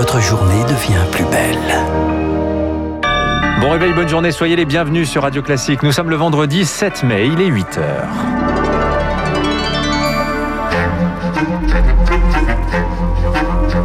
votre journée devient plus belle. Bon réveil, bonne journée, soyez les bienvenus sur Radio Classique. Nous sommes le vendredi 7 mai, il est 8 heures.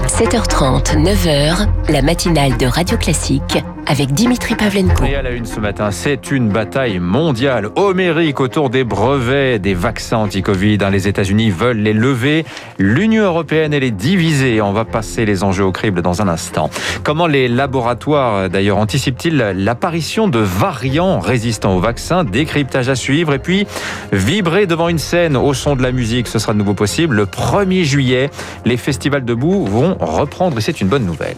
7h30, 9h, la matinale de Radio Classique avec Dimitri Pavlenko. Et à la une ce matin, c'est une bataille mondiale homérique autour des brevets des vaccins anti-Covid. Hein, les États-Unis veulent les lever. L'Union européenne, elle est divisée. On va passer les enjeux au crible dans un instant. Comment les laboratoires, d'ailleurs, anticipent-ils l'apparition de variants résistants aux vaccins? Décryptage à suivre. Et puis, vibrer devant une scène au son de la musique, ce sera de nouveau possible. Le 1er juillet, les festivals debout vont reprendre et c'est une bonne nouvelle.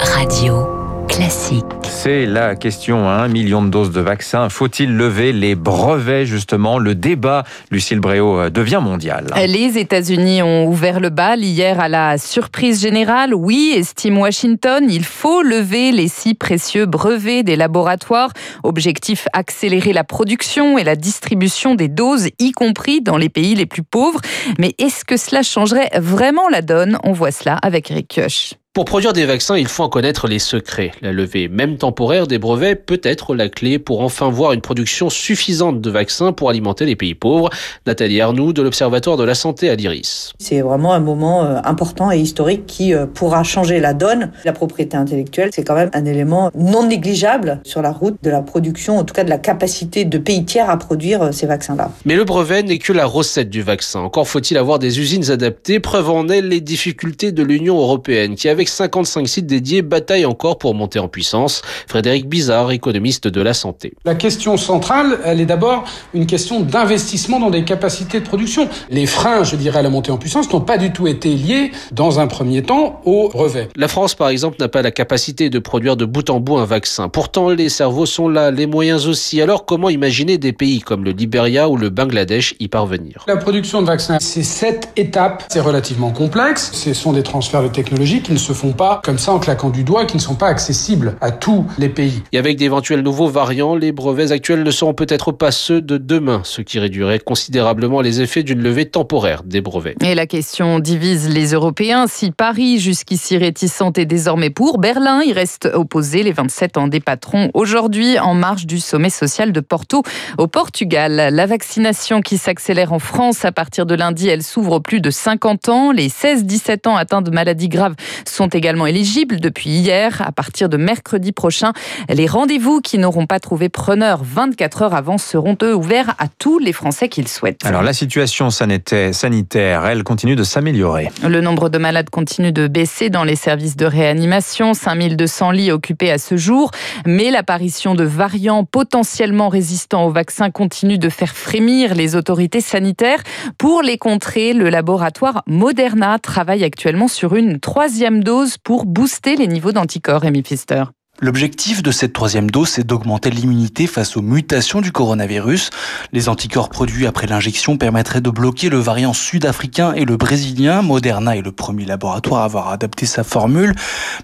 Radio classique. C'est la question, un million de doses de vaccins. Faut-il lever les brevets, justement? Le débat, Lucille Bréau, euh, devient mondial. Les États-Unis ont ouvert le bal hier à la surprise générale. Oui, estime Washington, il faut lever les si précieux brevets des laboratoires. Objectif, accélérer la production et la distribution des doses, y compris dans les pays les plus pauvres. Mais est-ce que cela changerait vraiment la donne? On voit cela avec Eric Kioch. Pour produire des vaccins, il faut en connaître les secrets. La levée, même temporaire, des brevets peut être la clé pour enfin voir une production suffisante de vaccins pour alimenter les pays pauvres. Nathalie Arnoux de l'Observatoire de la santé à l'IRIS. C'est vraiment un moment euh, important et historique qui euh, pourra changer la donne. La propriété intellectuelle, c'est quand même un élément non négligeable sur la route de la production, en tout cas de la capacité de pays tiers à produire euh, ces vaccins-là. Mais le brevet n'est que la recette du vaccin. Encore faut-il avoir des usines adaptées. Preuve en est les difficultés de l'Union européenne qui avait 55 sites dédiés, bataille encore pour monter en puissance. Frédéric Bizarre, économiste de la santé. La question centrale, elle est d'abord une question d'investissement dans des capacités de production. Les freins, je dirais, à la montée en puissance n'ont pas du tout été liés, dans un premier temps, au brevet. La France, par exemple, n'a pas la capacité de produire de bout en bout un vaccin. Pourtant, les cerveaux sont là, les moyens aussi. Alors, comment imaginer des pays comme le Liberia ou le Bangladesh y parvenir? La production de vaccins, c'est sept étapes. C'est relativement complexe. Ce sont des transferts de technologie qui ne se font pas comme ça en claquant du doigt, qui ne sont pas accessibles à tous les pays. Et avec d'éventuels nouveaux variants, les brevets actuels ne seront peut-être pas ceux de demain, ce qui réduirait considérablement les effets d'une levée temporaire des brevets. Et la question divise les Européens. Si Paris, jusqu'ici réticente, est désormais pour, Berlin y reste opposé. Les 27 en débattront aujourd'hui en marge du sommet social de Porto au Portugal. La vaccination qui s'accélère en France à partir de lundi, elle s'ouvre aux plus de 50 ans. Les 16-17 ans atteints de maladies graves sont également éligibles depuis hier. À partir de mercredi prochain, les rendez-vous qui n'auront pas trouvé preneur 24 heures avant seront eux ouverts à tous les Français qui le souhaitent. Alors la situation sanitaire, elle continue de s'améliorer. Le nombre de malades continue de baisser dans les services de réanimation, 5200 lits occupés à ce jour, mais l'apparition de variants potentiellement résistants au vaccin continue de faire frémir les autorités sanitaires. Pour les contrer, le laboratoire Moderna travaille actuellement sur une troisième dose pour booster les niveaux d'anticorps, Rémi Pfister. L'objectif de cette troisième dose, c'est d'augmenter l'immunité face aux mutations du coronavirus. Les anticorps produits après l'injection permettraient de bloquer le variant sud-africain et le brésilien. Moderna est le premier laboratoire à avoir adapté sa formule,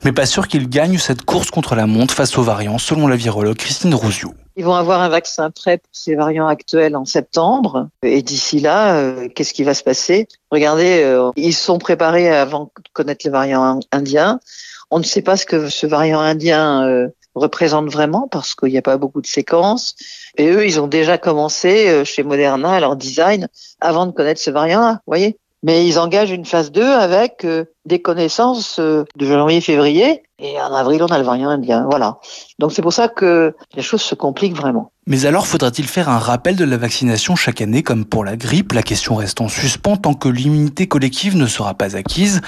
mais pas sûr qu'il gagne cette course contre la montre face aux variants, selon la virologue Christine Rousseau. Ils vont avoir un vaccin prêt pour ces variants actuels en septembre. Et d'ici là, euh, qu'est-ce qui va se passer? Regardez, euh, ils sont préparés avant de connaître le variant indien. On ne sait pas ce que ce variant indien euh, représente vraiment parce qu'il n'y a pas beaucoup de séquences. Et eux, ils ont déjà commencé euh, chez Moderna leur design avant de connaître ce variant-là, vous voyez. Mais ils engagent une phase 2 avec euh, des connaissances de janvier-février. Et en avril, on a le variant indien. Voilà. Donc c'est pour ça que les choses se compliquent vraiment. Mais alors faudra-t-il faire un rappel de la vaccination chaque année comme pour la grippe La question reste en suspens tant que l'immunité collective ne sera pas acquise?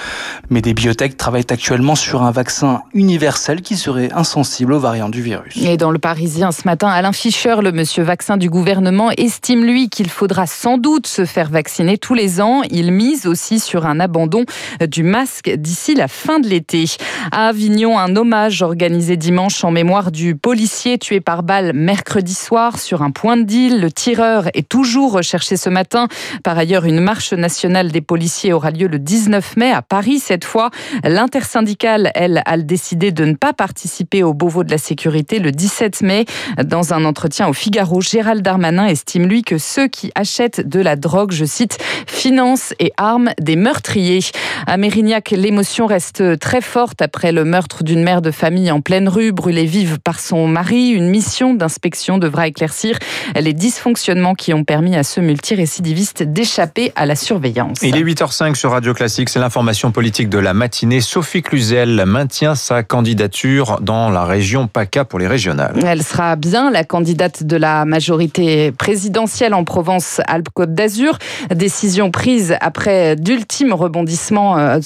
Mais des biotech travaillent actuellement sur un vaccin universel qui serait insensible aux variants du virus. Et dans le Parisien ce matin, Alain Fischer, le monsieur vaccin du gouvernement, estime lui qu'il faudra sans doute se faire vacciner tous les ans. Il mise aussi sur un abandon du masque d'ici la fin de l'été. À Avignon, un hommage organisé dimanche en mémoire du policier tué par balle mercredi soir sur un point de deal. Le tireur est toujours recherché ce matin. Par ailleurs, une marche nationale des policiers aura lieu le 19 mai à Paris cette fois. L'intersyndicale, elle, a décidé de ne pas participer au Beauvau de la sécurité le 17 mai. Dans un entretien au Figaro, Gérald Darmanin estime lui que ceux qui achètent de la drogue, je cite, financent et arment des meurtriers. À Mérignac, l'émotion reste très forte après le meurtre d'une mère de famille en pleine rue, brûlée vive par son mari. Une mission d'inspection devra éclaircir les dysfonctionnements qui ont permis à ce multirécidiviste d'échapper à la surveillance. Il est 8h05 sur Radio Classique, c'est l'information politique de la matinée. Sophie Cluzel maintient sa candidature dans la région PACA pour les régionales. Elle sera bien la candidate de la majorité présidentielle en Provence-Alpes-Côte d'Azur. Décision prise après d'ultimes rebondissements euh,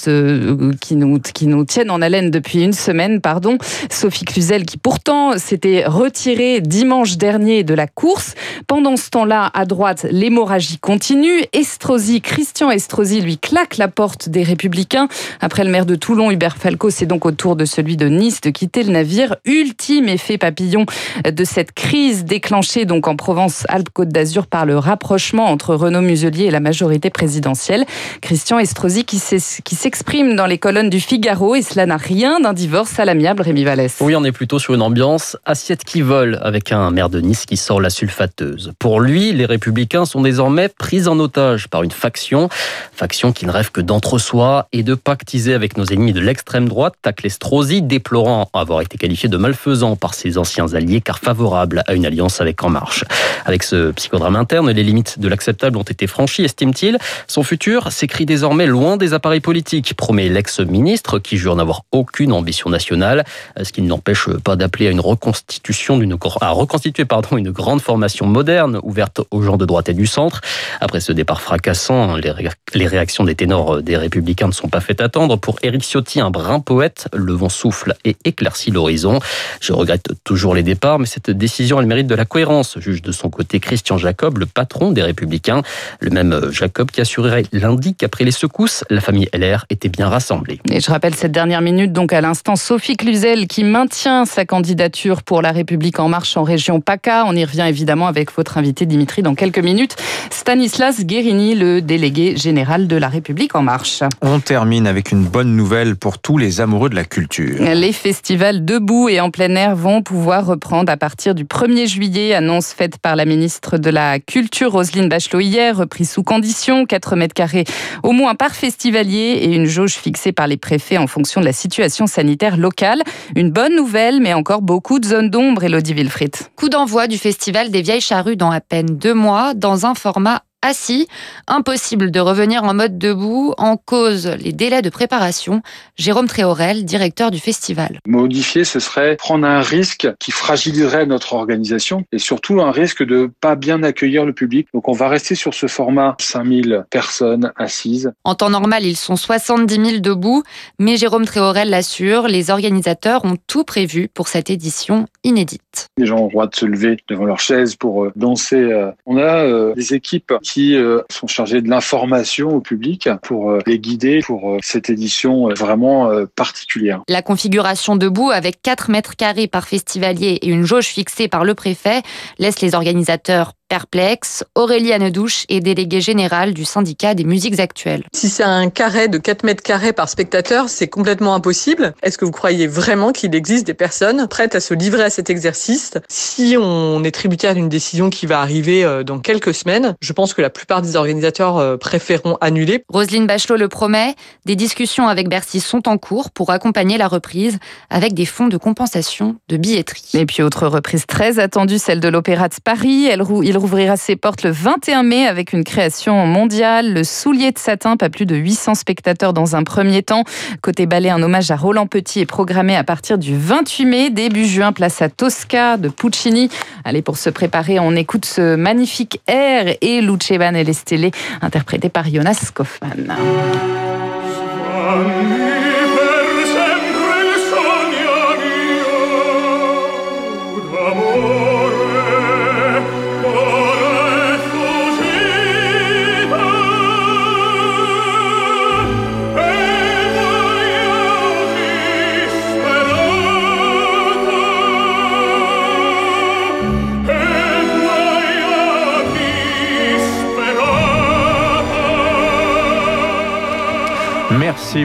qui, nous, qui nous tiennent en haleine depuis une semaine. Pardon. Sophie Cluzel qui pourtant s'était retirée dimanche dernier de la course. Pendant ce temps-là, à droite, l'hémorragie continue. Estrosi, Christian Estrosi lui claque la porte des Républicains. Après le maire de Toulon, Hubert Falco, c'est donc au tour de celui de Nice de quitter le navire. Ultime effet papillon de cette crise déclenchée donc en Provence-Alpes-Côte d'Azur par le rapprochement entre Renaud Muselier et la majorité présidentielle. Christian Estrosi qui s'exprime dans les colonnes du Figaro et cela n'a rien d'un divorce à l'amiable, Rémi Vallès. Oui, on est plutôt sur une ambiance assiette qui vole avec un maire de Nice qui sort la sulfateuse. Pour lui, les républicains sont désormais pris en otage par une faction, faction qui ne rêve que d'entre-soi et de pactiser avec nos ennemis de l'extrême droite, tacle Estrosi, déplorant avoir été qualifié de malfaisant par ses anciens alliés car favorable à une alliance avec En Marche. Avec ce psychodrame interne, les limites de l'acceptable ont été franchies, estime-t-il. Son futur s'écrit désormais loin des appareils politiques, promet l'ex-ministre qui jure n'avoir aucune ambition nationale, ce qui ne l'empêche pas d'appeler à une reconstitution d'une à reconstituer pardon une grande formation moderne ouverte aux gens de droite et du centre. Après ce départ fracassant, les, réactions des ténors des Républicains ne sont pas faites attendre. Pour Éric Ciotti, un brin poète, le vent souffle et éclaircit l'horizon. Je regrette toujours les départs, mais cette décision, elle mérite de la cohérence, juge de son côté Christian Jacob, le patron des Républicains. Le même Jacob qui assurerait lundi qu'après les secousses, la famille LR était bien rassemblée. Et je rappelle cette dernière minute, donc à l'instant, Sophie Cluzel qui maintient sa candidature pour la République en marche en région PACA. On y revient évidemment avec votre invité Dimitri dans quelques minutes. Stanislas Guérini, le délégué général de la République en marche. On termine avec une bonne nouvelle pour tous les amoureux de la culture. Les festivals debout et en plein air vont pouvoir reprendre à partir du 1er juillet, annonce faite par la ministre de la Culture Roselyne Bachelot hier, reprise sous condition, 4 mètres carrés au moins par festivalier et une jauge fixée par les préfets en fonction de la situation sanitaire locale. Une bonne nouvelle, mais encore beaucoup de zones d'ombre, Elodie Wilfried. Coup d'envoi du festival des Vieilles Charrues dans à peine deux mois, dans un format assis. Impossible de revenir en mode debout, en cause les délais de préparation. Jérôme Tréorel, directeur du festival. Modifier, ce serait prendre un risque qui fragiliserait notre organisation et surtout un risque de pas bien accueillir le public. Donc on va rester sur ce format 5000 personnes assises. En temps normal, ils sont 70 000 debout, mais Jérôme Tréorel l'assure, les organisateurs ont tout prévu pour cette édition inédite. Les gens ont le droit de se lever devant leur chaise pour euh, danser. Euh. On a euh, des équipes qui euh, sont chargés de l'information au public pour euh, les guider pour euh, cette édition vraiment particulière. La configuration debout avec 4 mètres carrés par festivalier et une jauge fixée par le préfet laisse les organisateurs perplexe, Aurélie Anedouche est déléguée générale du syndicat des musiques actuelles. Si c'est un carré de 4 mètres carrés par spectateur, c'est complètement impossible. Est-ce que vous croyez vraiment qu'il existe des personnes prêtes à se livrer à cet exercice? Si on est tributaire d'une décision qui va arriver euh, dans quelques semaines, je pense que la plupart des organisateurs euh, préféreront annuler. Roselyne Bachelot le promet, des discussions avec Bercy sont en cours pour accompagner la reprise avec des fonds de compensation de billetterie. Et puis autre reprise très attendue, celle de l'Opéra de Paris. Elle, il rouvrira ses portes le 21 mai avec une création mondiale, le soulier de satin, pas plus de 800 spectateurs dans un premier temps. Côté ballet, un hommage à Roland Petit est programmé à partir du 28 mai, début juin, place à Tosca de Puccini. Allez, pour se préparer, on écoute ce magnifique air et Lucevan et les interprété par Jonas Kaufmann.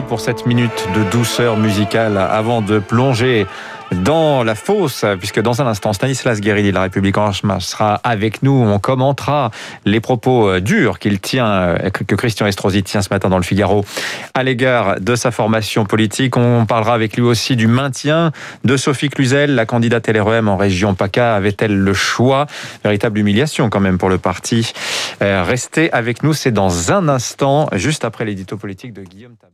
Pour cette minute de douceur musicale avant de plonger dans la fosse, puisque dans un instant, Stanislas Guérini la République en marche sera avec nous. On commentera les propos euh, durs qu'il tient, euh, que Christian Estrosi tient ce matin dans le Figaro à l'égard de sa formation politique. On parlera avec lui aussi du maintien de Sophie Cluzel, la candidate LREM en région PACA. Avait-elle le choix? Véritable humiliation quand même pour le parti. Euh, restez avec nous, c'est dans un instant, juste après l'édito politique de Guillaume Tabar.